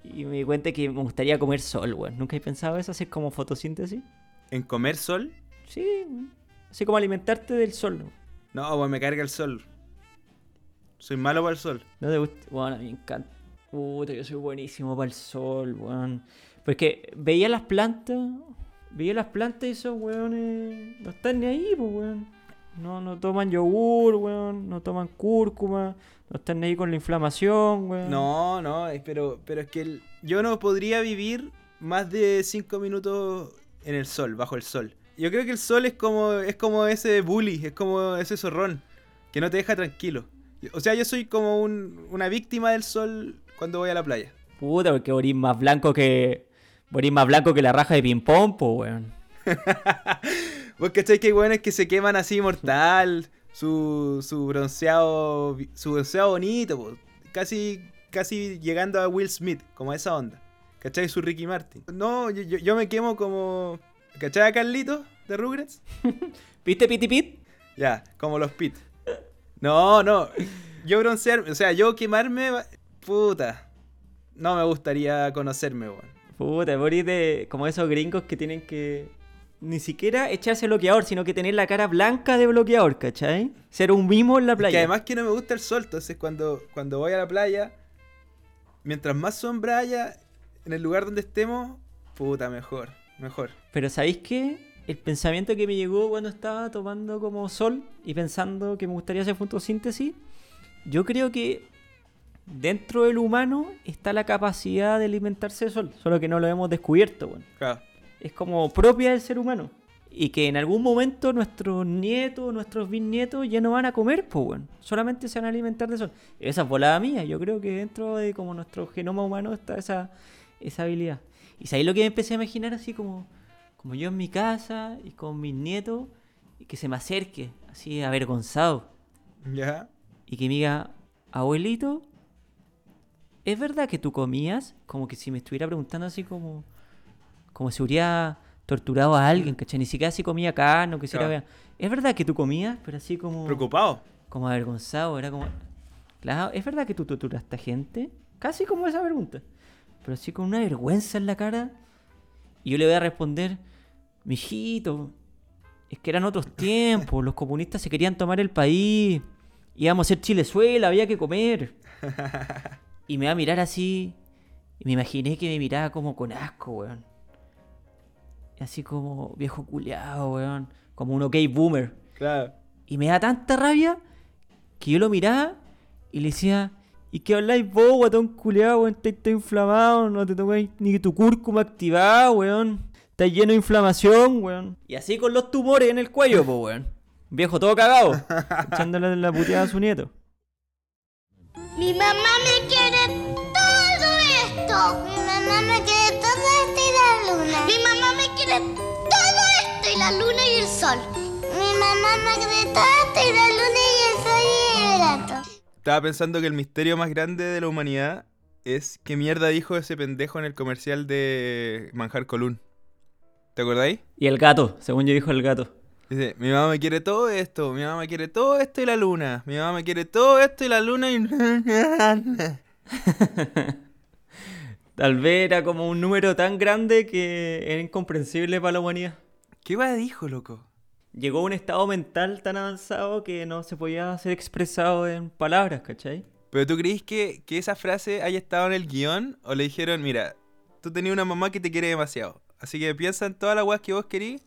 Y me di cuenta que me gustaría comer sol, weón. ¿Nunca he pensado eso? Hacer como fotosíntesis. ¿En comer sol? Sí, weón. Así como alimentarte del sol. ¿no? No, pues me carga el sol. Soy malo para el sol. ¿No te gusta? Bueno, a mí me encanta. Puta, yo soy buenísimo para el sol, weón. Porque veía las plantas, veía las plantas y esos weones no están ni ahí, pues, weón. No, no toman yogur, weón. No toman cúrcuma. No están ni ahí con la inflamación, weón. No, no, pero, pero es que el- yo no podría vivir más de 5 minutos en el sol, bajo el sol. Yo creo que el sol es como, es como ese bully, es como ese zorrón, que no te deja tranquilo. O sea, yo soy como un- una víctima del sol cuando voy a la playa. Puta, porque morís más blanco que. Morís más blanco que la raja de ping-pong, pues, weón. Vos cachai que hay weones que se queman así mortal, su, su bronceado, su bronceado bonito, po. casi, casi llegando a Will Smith, como a esa onda. ¿Cachai? Su Ricky Martin. No, yo, yo- yo me quemo como... ¿Cachai a Carlito de Rugrats? ¿Viste Piti Pit? Ya, como los Pit. No, no. Yo broncear, o sea, yo quemarme, puta. No me gustaría conocerme, weón. Puta, Boris de como esos gringos que tienen que ni siquiera echarse bloqueador, sino que tener la cara blanca de bloqueador, ¿cachai? Ser un mimo en la Es playa. Que además que no me gusta el sol, entonces cuando, cuando voy a la playa, mientras más sombra haya en el lugar donde estemos, puta, mejor, mejor. Pero ¿sabéis qué? El pensamiento que me llegó cuando estaba tomando como sol y pensando que me gustaría hacer fotosíntesis, yo creo que dentro del humano está la capacidad de alimentarse de sol, solo que no lo hemos descubierto, bueno. Claro. es como propia del ser humano. Y que en algún momento nuestros nietos, nuestros bisnietos ya no van a comer, pues bueno. Solamente se van a alimentar de sol. Esa es volada mía. Yo creo que dentro de como nuestro genoma humano está esa, esa habilidad. Y ahí lo que me empecé a imaginar así como, como yo en mi casa y con mis nietos, y que se me acerque, así avergonzado. ¿Ya? Y que me diga, abuelito, ¿es verdad que tú comías? Como que si me estuviera preguntando así como... Como si hubiera torturado a alguien, ¿cachai? Ni siquiera si comía carne o que si Claro. vegano. ¿Es verdad que tú comías? Pero así como... Preocupado. Como avergonzado, era como... Claro, ¿es verdad que tú torturaste a gente? Casi como esa pregunta. Pero así con una vergüenza en la cara. Y yo le voy a responder, mijito, es que eran otros tiempos, los comunistas se querían tomar el país, íbamos a ser Chilezuela, había que comer. Y me va a mirar así, y me imaginé que me miraba como con asco, weón. Así como viejo culiado, weón. Como un ok boomer. Claro. Y me da tanta rabia que yo lo miraba y le decía, ¿y qué habláis vos, guatón culiado, weón? Estás todo inflamado, no te tomáis ni tu cúrcuma activada, weón. Estás lleno de inflamación, weón. Y así con los tumores en el cuello, po, weón. Viejo todo cagado, echándole la puteada a su nieto. Mi mamá me quiere todo esto. Mi mamá me quiere todo esto y la luna. Mi mamá me quiere todo esto y la luna y el sol. Mi mamá me quiere todo esto y la luna y el sol y el gato. Estaba pensando que el misterio más grande de la humanidad es qué mierda dijo ese pendejo en el comercial de Manjar Colún. ¿Te acordáis? Y el gato, según yo dijo el gato. Dice, mi mamá me quiere todo esto, mi mamá me quiere todo esto y la luna, mi mamá me quiere todo esto y la luna y... Tal vez era como un número tan grande que era incomprensible para la humanidad. ¿Qué va dijo, loco? Llegó a un estado mental tan avanzado que no se podía ser expresado en palabras, ¿cachai? ¿Pero tú crees que, que esa frase haya estado en el guion o le dijeron, mira, tú tenías una mamá que te quiere demasiado, así que piensa en todas las weas que vos querís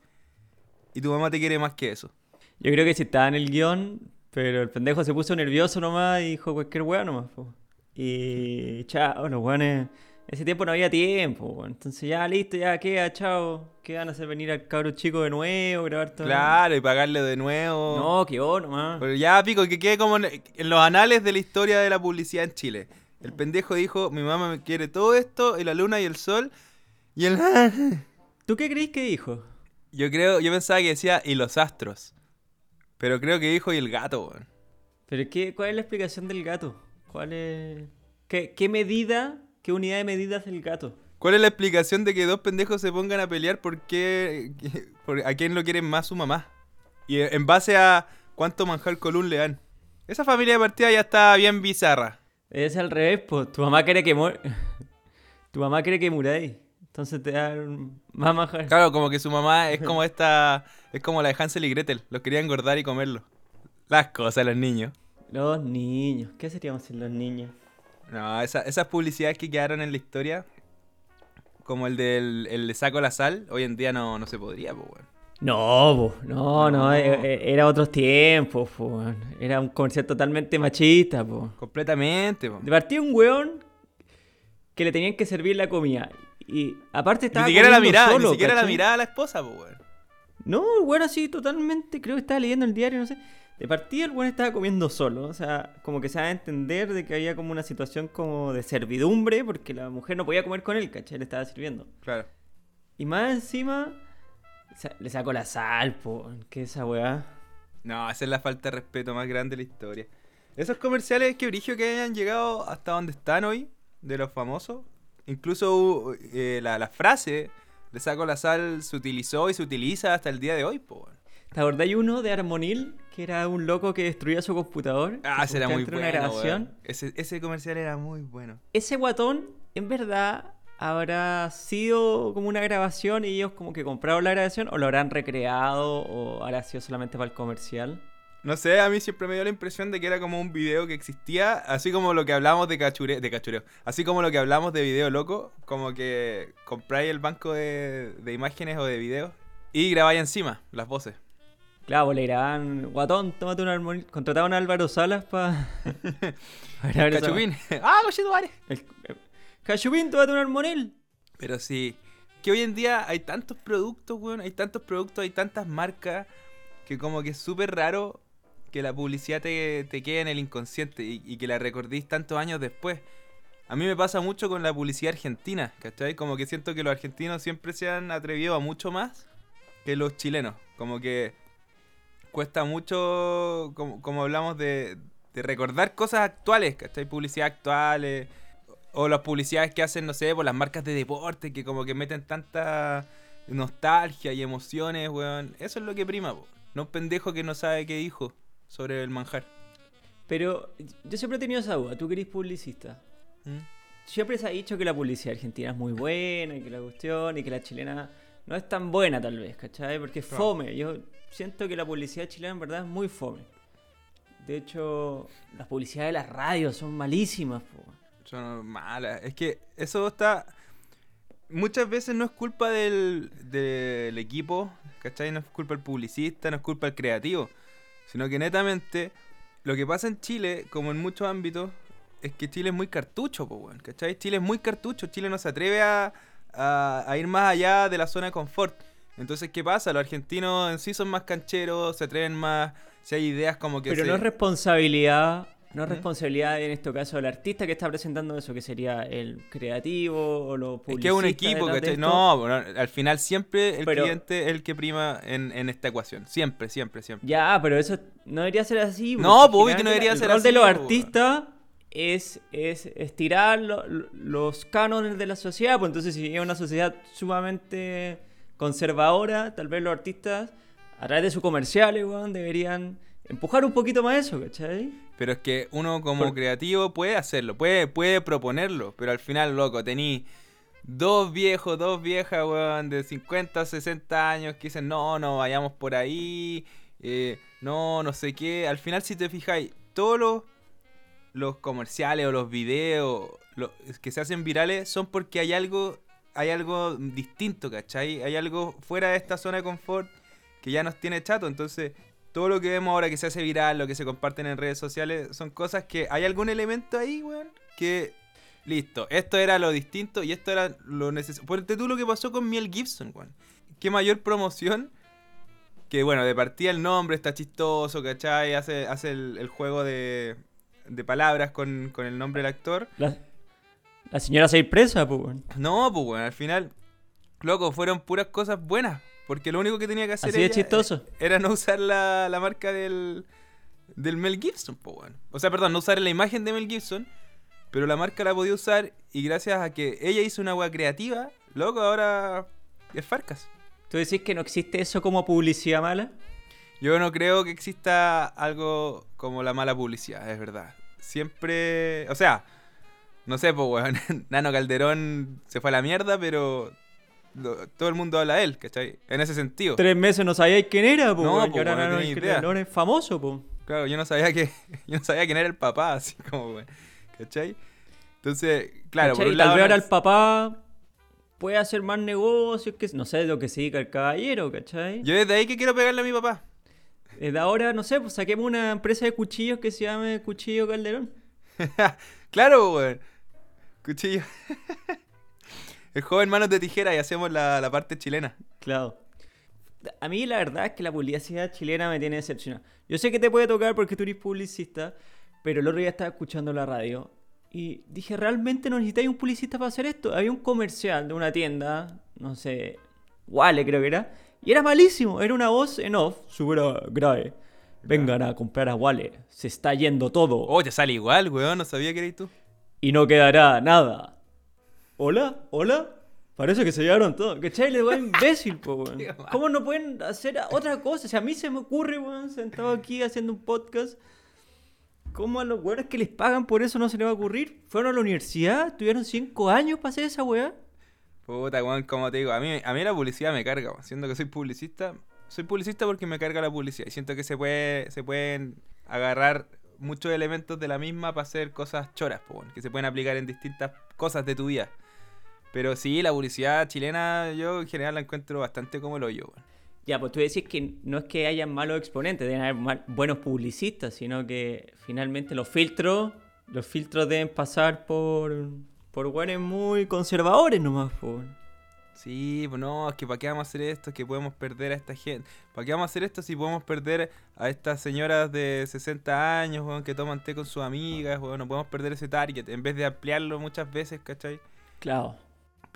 y tu mamá te quiere más que eso? Yo creo que sí estaba en el guion, pero el pendejo se puso nervioso nomás y dijo cualquier weá nomás. po. Y chao, los weones. Ese tiempo no había tiempo. Entonces ya listo, ya queda, chao. ¿Qué van a hacer venir al cabro chico de nuevo, grabar todo? Claro, y pagarle de nuevo. No, quedó nomás. Pero ya, pico, que quede como en los anales de la historia de la publicidad en Chile. El pendejo dijo, mi mamá me quiere todo esto, y la luna y el sol, y el... ¿Tú qué crees que dijo? Yo creo, yo pensaba que decía, y los astros. Pero creo que dijo, y el gato, weón. ¿Pero qué, cuál es la explicación del gato? ¿Cuál es. ¿Qué, qué medida, qué unidad de medida es el gato? ¿Cuál es la explicación de que dos pendejos se pongan a pelear por qué, por a quién lo quieren más su mamá? Y en base a cuánto manjar colún le dan. Esa familia de partida ya está bien bizarra. Es al revés, pues. Tu mamá quiere que muer... tu mamá quiere que muráis. Entonces te dan más manjar. Claro, como que su mamá es como esta. Es como la de Hansel y Gretel. Los quería engordar y comerlo. Las cosas, los niños. Los niños. ¿Qué seríamos sin los niños? No, esa- esas publicidades que quedaron en la historia. Como el del el le saco la sal. Hoy en día no, no se podría, pues, weón. No, po, no, no, No. e- e- era otros tiempos, po. Era un comercial totalmente machista, po. Completamente, po. De partida un weón que le tenían que servir la comida. Y aparte Ni estaba siquiera la mirada, solo, ni siquiera la mirada a la esposa, pues, weón. No, el weón así totalmente, creo que estaba leyendo el diario, no sé. De partida el weón estaba comiendo solo, o sea, como que se da a entender de que había como una situación como de servidumbre, porque la mujer no podía comer con él, ¿cachai? Le estaba sirviendo. Claro. Y más encima Le saco la sal, po. ¿Qué es esa weá? No, esa es la falta de respeto más grande de la historia. Esos comerciales que brigio que hayan llegado hasta donde están hoy, de los famosos. Incluso eh, la, la frase, le saco la sal, se utilizó y se utiliza hasta el día de hoy, po. ¿Te acordás de uno de Armonil? Que era un loco que destruía su computador. Ah, ese era muy bueno. una. Ese, ese comercial era muy bueno. Ese guatón, en verdad, habrá sido como una grabación y ellos como que compraron la grabación o lo habrán recreado o habrá sido solamente para el comercial. No sé, a mí siempre me dio la impresión de que era como un video que existía, así como lo que hablamos de cachure, de cachureo, así como lo que hablamos de video loco, como que compráis el banco de, de imágenes o de videos y grabáis encima las voces. Claro, le grababan, guatón, tómate un Armonil. Contrataban a Álvaro Salas para... esa- Cachupín. ¡Ah, cochetumare! El- el- Cachupín, tómate un Armonil. Pero sí, que hoy en día hay tantos productos, weón, hay tantos productos, hay tantas marcas, que como que es súper raro que la publicidad te, te quede en el inconsciente y, que la recordéis tantos años después. A mí me pasa mucho con la publicidad argentina, ¿cachai? Como que siento que los argentinos siempre se han atrevido a mucho más que los chilenos. Como que cuesta mucho, como, como hablamos de, de recordar cosas actuales, ¿cachai? Publicidad actuales. O las publicidades que hacen, no sé, por las marcas de deporte, que como que meten tanta nostalgia y emociones, weón. Eso es lo que prima. No un pendejo que no sabe qué dijo sobre el manjar. Pero yo siempre he tenido esa duda. Tú que eres publicista. ¿Mm? Siempre se ha dicho que la publicidad argentina es muy buena y que la cuestión y que la chilena no es tan buena tal vez, ¿cachai? Porque es fome. Yo siento que la publicidad chilena en verdad es muy fome. De hecho, las publicidades de las radios son malísimas. po. Son malas. Es que eso está. Muchas veces no es culpa del, del equipo, ¿cachai? No es culpa del publicista, no es culpa del creativo. Sino que netamente, lo que pasa en Chile, como en muchos ámbitos, es que Chile es muy cartucho, po, weón, ¿cachai? Chile es muy cartucho, Chile no se atreve a, a- a ir más allá de la zona de confort. Entonces, ¿qué pasa? Los argentinos en sí son más cancheros, se atreven más, si hay ideas como que Pero se- no es responsabilidad, no es responsabilidad en este caso del artista que está presentando eso, que sería el creativo o lo Es que es un publicista equipo, ¿cachai? No, bueno, al final siempre el Pero- cliente es el que prima en, en esta ecuación. Siempre, siempre, siempre. Ya, pero eso no debería ser así. No, pues, que no debería el ser rol de así, los pues, artistas es, es estirar lo- lo- los cánones de la sociedad. Pues entonces, si es una sociedad sumamente conservadora, tal vez los artistas, a través de sus comerciales, weón, deberían empujar un poquito más eso, ¿cachai? Pero es que uno como Por- creativo puede hacerlo, puede, puede proponerlo, pero al final, loco, tení dos viejos, dos viejas, weón, de 50, 60 años que dicen, no, no, vayamos por ahí, eh, no, no sé qué. Al final, si te fijáis, todos los, los comerciales o los videos que se hacen virales son porque hay algo, hay algo distinto, ¿cachai? Hay algo fuera de esta zona de confort que ya nos tiene chato, entonces todo lo que vemos ahora que se hace viral, lo que se comparten en redes sociales, son cosas que hay algún elemento ahí, weón, que listo, esto era lo distinto y esto era lo necesario. Ponte tú lo que pasó con Miel Gibson, weón. Qué mayor promoción que, bueno, de partida el nombre está chistoso, ¿cachai? Hace, hace el, el juego de, de palabras con, con el nombre del actor. La, la señora se ir presa, pues, weón. No, pues, weón, al final, loco, fueron puras cosas buenas. Porque lo único que tenía que hacer Así de ella chistoso. era no usar la, la marca del, del Mel Gibson, pues, weón. O sea, perdón, no usar la imagen de Mel Gibson, pero la marca la podía usar y gracias a que ella hizo una weá creativa, loco, ahora es Farcas. ¿Tú decís que no existe eso como publicidad mala? Yo no creo que exista algo como la mala publicidad, es verdad. Siempre, o sea, no sé, pues, weón, Nano Calderón se fue a la mierda, pero lo- todo el mundo habla de él, ¿cachai? En ese sentido. Tres meses no sabíais quién era, pues, No, po, ahora no no, idea. no es famoso, pues. Claro, yo no sabía que yo no sabía quién era el papá, así como, weón, ¿cachai? Entonces, claro, por un Tal lado vez ahora el papá puede hacer más negocios, que no sé de lo que se dedica el caballero, ¿cachai? yo desde ahí que quiero pegarle a mi papá. Desde ahora, no sé, pues saquemos una empresa de cuchillos que se llame Cuchillo Calderón. claro, weón. Cuchillo. El joven manos de tijera y hacemos la, la parte chilena. Claro. A mí la verdad es que la publicidad chilena me tiene decepcionado. Yo sé que te puede tocar porque tú eres publicista, pero el otro día estaba escuchando la radio y dije, ¿realmente no necesitáis un publicista para hacer esto? Había un comercial de una tienda, no sé, Wale creo que era, Y era malísimo, era una voz en off, súper grave. Vengan a comprar a Wale, se está yendo todo Oh, te sale igual, weón. No sabía que eres tú. y no quedará nada. ¿Hola? ¿Hola? Parece que se llevaron todo. ¿Cachai? Le va imbécil, po, weón. ¿Cómo no pueden hacer otra cosa? O sea, a mí se me ocurre, weón, sentado aquí haciendo un podcast. ¿Cómo a los weones que les pagan por eso no se les va a ocurrir? Fueron a la universidad, tuvieron cinco años para hacer esa weá. Puta, weón, como te digo, a mí, a mí la publicidad me carga, weón. Siendo que soy publicista, soy publicista porque me carga la publicidad. Y siento que se puede, se pueden agarrar muchos elementos de la misma para hacer cosas choras, po, weón, que se pueden aplicar en distintas cosas de tu vida. Pero sí, la publicidad chilena yo en general la encuentro bastante como el hoyo. Ya, pues tú decís que no es que hayan malos exponentes, deben haber mal- buenos publicistas, sino que finalmente los filtros, los filtros deben pasar por, por muy conservadores nomás. Sí, pues no, es que para qué vamos a hacer esto, es que podemos perder a esta gente. ¿Para qué vamos a hacer esto si podemos perder a estas señoras de 60 años, weón, que toman té con sus amigas, weón, no podemos perder ese target en vez de ampliarlo muchas veces, ¿cachai? Claro.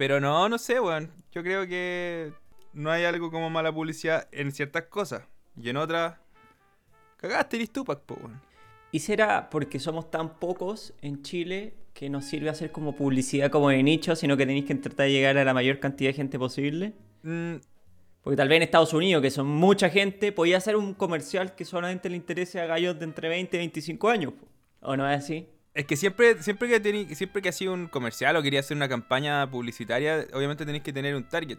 Pero no, no sé, weón. Yo creo que no hay algo como mala publicidad en ciertas cosas. Y en otras, cagaste, eres Tupac, po, weón. ¿Y será porque somos tan pocos en Chile que nos sirve hacer como publicidad como de nicho, sino que tenéis que tratar de llegar a la mayor cantidad de gente posible? Mm, Porque tal vez en Estados Unidos, que son mucha gente, podía hacer un comercial que solamente le interese a gallos de entre 20 y 25 años. po. ¿O no es así? Es que siempre, siempre que tení, siempre que hacía un comercial o quería hacer una campaña publicitaria, obviamente tenéis que tener un target.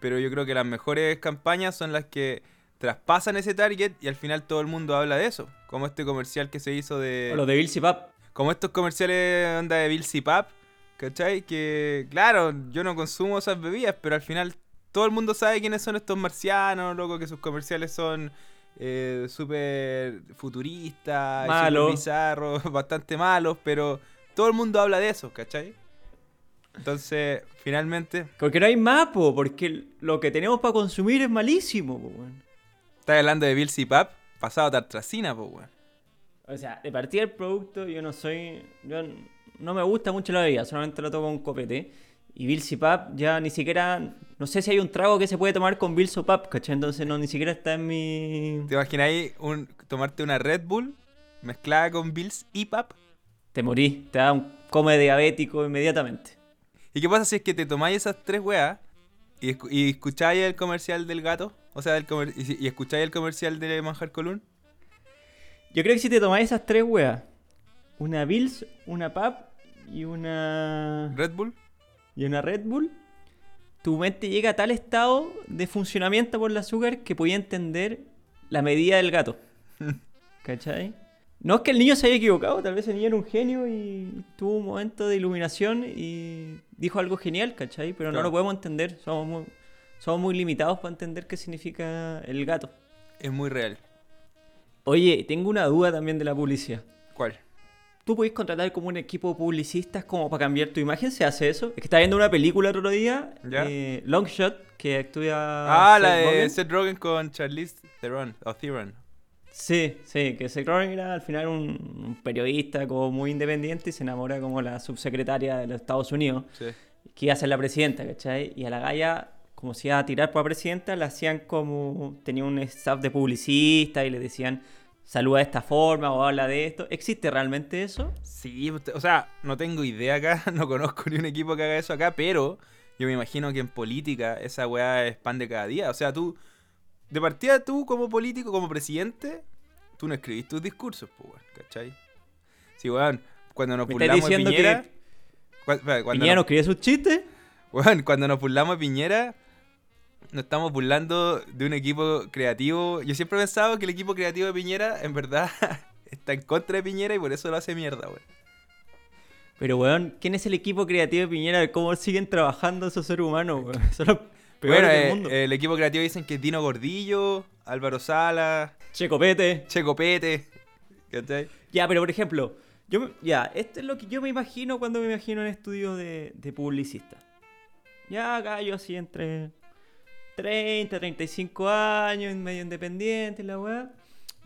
Pero yo creo que las mejores campañas son las que traspasan ese target y al final todo el mundo habla de eso. Como este comercial que se hizo de. O los de Bill Pap. Como estos comerciales onda de Bill Pap, ¿cachai? Que, claro, yo no consumo esas bebidas, pero al final todo el mundo sabe quiénes son estos marcianos, loco, que sus comerciales son eh, súper futuristas, Malos. bizarros, bastante malos, pero todo el mundo habla de eso, ¿cachai? Entonces, finalmente, Porque no hay más, po, porque lo que tenemos para consumir es malísimo, po, weón. estás hablando de Bill Pap, pasado a tartracina, pues, weón. O sea, de partida del producto, yo no soy. Yo no me gusta mucho la bebida, solamente lo tomo con copete. Y Bill Pap ya ni siquiera. No sé si hay un trago que se puede tomar con Bill Pap, ¿cachai? Entonces no, ni siquiera está en mi. ¿Te imagináis un, tomarte una Red Bull mezclada con Bills y Pap? Te morís, te da un come diabético inmediatamente. ¿Y qué pasa si es que te tomáis esas tres weas y, y escucháis el comercial del gato? O sea, el comer- y, y escucháis el comercial de Manjar Colún. Yo creo que si te tomáis esas tres weas, una Bills, una Pap y una. Red Bull. Y una Red Bull, tu mente llega a tal estado de funcionamiento por el azúcar que podía entender la medida del gato. ¿Cachai? No es que el niño se haya equivocado, tal vez el niño era un genio y tuvo un momento de iluminación y dijo algo genial, ¿cachai? Pero no lo podemos entender, somos muy, somos muy limitados para entender qué significa el gato. Es muy real. Oye, tengo una duda también de la publicidad. ¿Cuál? ¿Tú podés contratar como un equipo de publicistas como para cambiar tu imagen? ¿Se hace eso? Es que estaba viendo una película el otro día, eh, Long Shot, que actúa... Ah, la de Rogen. Seth Rogen con Charlize Theron. O Theron. Sí, sí, que Seth Rogen era al final un, un periodista como muy independiente y se enamora como la subsecretaria de los Estados Unidos, Sí. que iba a ser la presidenta, ¿cachai? Y a la galla, como se iba a tirar por la presidenta, la hacían como... Tenía un staff de publicistas y le decían, saluda de esta forma o habla de esto. ¿Existe realmente eso? Sí, o sea, no tengo idea acá, no conozco ni un equipo que haga eso acá, pero yo me imagino que en política esa weá es pan de cada día. O sea, tú, de partida tú como político, como presidente, tú no escribís tus discursos, pues, weón, ¿cachai? Sí, weón, cuando nos ¿Me estás burlamos de Piñera... que cuando Piñera no escribe sus chistes? weón, cuando nos burlamos de Piñera, nos estamos burlando de un equipo creativo. Yo siempre he pensado que el equipo creativo de Piñera, en verdad, está en contra de Piñera y por eso lo hace mierda, weón. Pero, weón, ¿quién es el equipo creativo de Piñera? ¿Cómo siguen trabajando esos seres humanos, weón? Son los peores Bueno, del eh, mundo. el equipo creativo dicen que es Dino Gordillo, Álvaro Sala, Checopete. Checo Pete. ¿Cachai? Ya, pero por ejemplo, yo ya, esto es lo que yo me imagino cuando me imagino en estudios de, de publicista. Ya, gallo así entre 30, 35 años, medio independiente, la weá.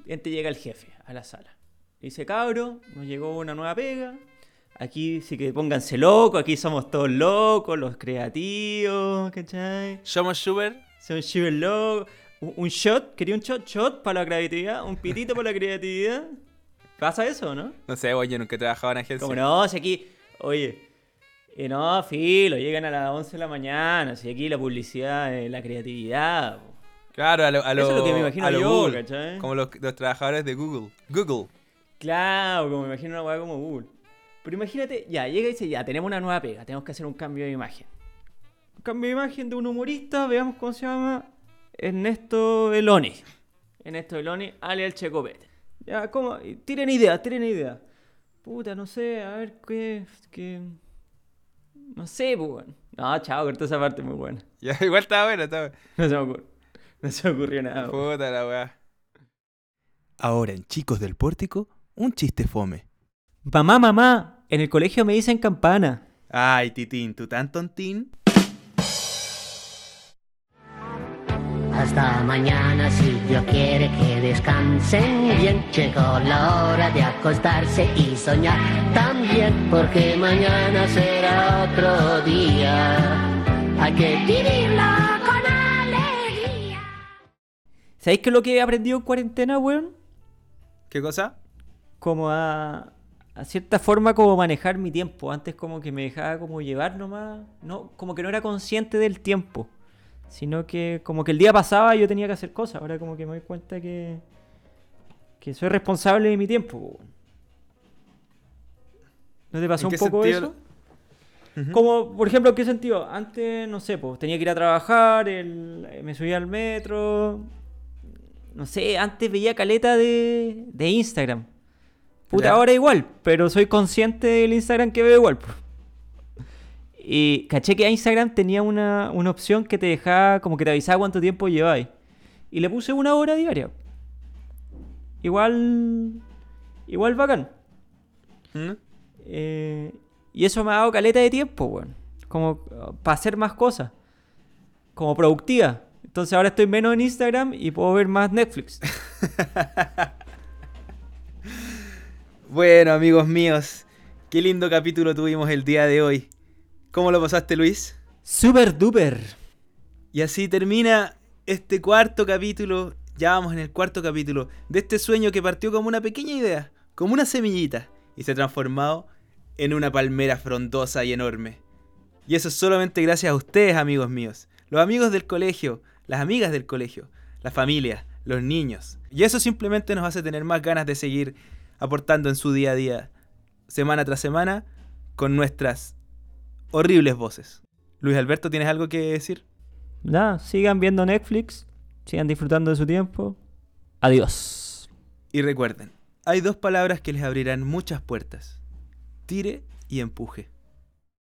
Y llega el jefe a la sala. Dice, cabro, nos llegó una nueva pega. Aquí sí que pónganse locos, aquí somos todos locos, los creativos, ¿cachai? Somos Schubert. Hacer un shiverlock, un, un shot, quería un shot, shot para la creatividad, un pitito para la creatividad. ¿Pasa eso, no? No sé, yo nunca he trabajado en agencia. Como no, si aquí, oye, eh, no, filo, llegan a las 11 de la mañana, si aquí la publicidad, eh, la creatividad. po. Claro, a lo, a Eso es lo- lo que me imagino a lo yo, Google, ¿cachai? Como los, los trabajadores de Google. Google. Claro, como me imagino una weá como Google. Pero imagínate, ya, llega y dice, ya, tenemos una nueva pega, tenemos que hacer un cambio de imagen. Un cambio de imagen de un humorista, veamos cómo se llama, Ernesto Eloni. Ernesto Eloni, ale el Checopete. Ya, ¿cómo? Tiren ideas, tiren ideas. Puta, no sé, a ver, qué, qué... No sé, pues, weón. No, chao, corté esa parte muy buena. Ya, igual estaba bueno, estaba No se me ocurrió. No se me ocurrió nada. Puta la weá. Ahora en Chicos del Pórtico, un chiste fome. Mamá, mamá, en el colegio me dicen campana. Ay, Titín, tú tan tontín. Hasta mañana si Dios quiere que descansen bien. Llegó la hora de acostarse y soñar también, porque mañana será otro día. Hay que vivirlo con alegría. ¿Sabéis qué es lo que he aprendido en cuarentena, weón? ¿Qué cosa? Como a, a cierta forma como manejar mi tiempo. Antes como que me dejaba como llevar nomás. No, como que no era consciente del tiempo. Sino que como que el día pasaba y yo tenía que hacer cosas. Ahora como que me doy cuenta que, que soy responsable de mi tiempo. ¿No te pasó ¿En un poco sentido eso? Ujú. Como, por ejemplo, ¿en qué sentido? Antes, no sé, pues tenía que ir a trabajar, el- me subía al metro. No sé, antes veía caleta de, de Instagram. Puta, ahora igual, pero soy consciente del Instagram que veo igual. pues. Y caché que Instagram tenía una, una opción que te dejaba, como que te avisaba cuánto tiempo lleváis. Y le puse una hora diaria. Igual. Igual bacán. ¿Mm? Eh, y eso me ha dado caleta de tiempo, weón. Como para hacer más cosas. Como productiva. Entonces ahora estoy menos en Instagram y puedo ver más Netflix. Bueno, amigos míos, qué lindo capítulo tuvimos el día de hoy. ¿Cómo lo pasaste, Luis? Super duper. Y así termina este cuarto capítulo, ya vamos en el cuarto capítulo, de este sueño que partió como una pequeña idea, como una semillita, y se ha transformado en una palmera frondosa y enorme. Y eso es solamente gracias a ustedes, amigos míos, los amigos del colegio, las amigas del colegio, la familia, los niños. Y eso simplemente nos hace tener más ganas de seguir aportando en su día a día, semana tras semana, con nuestras horribles voces. Luis Alberto, ¿tienes algo que decir? Nada, sigan viendo Netflix. Sigan disfrutando de su tiempo. Adiós. Y recuerden, hay dos palabras que les abrirán muchas puertas. Tire y empuje.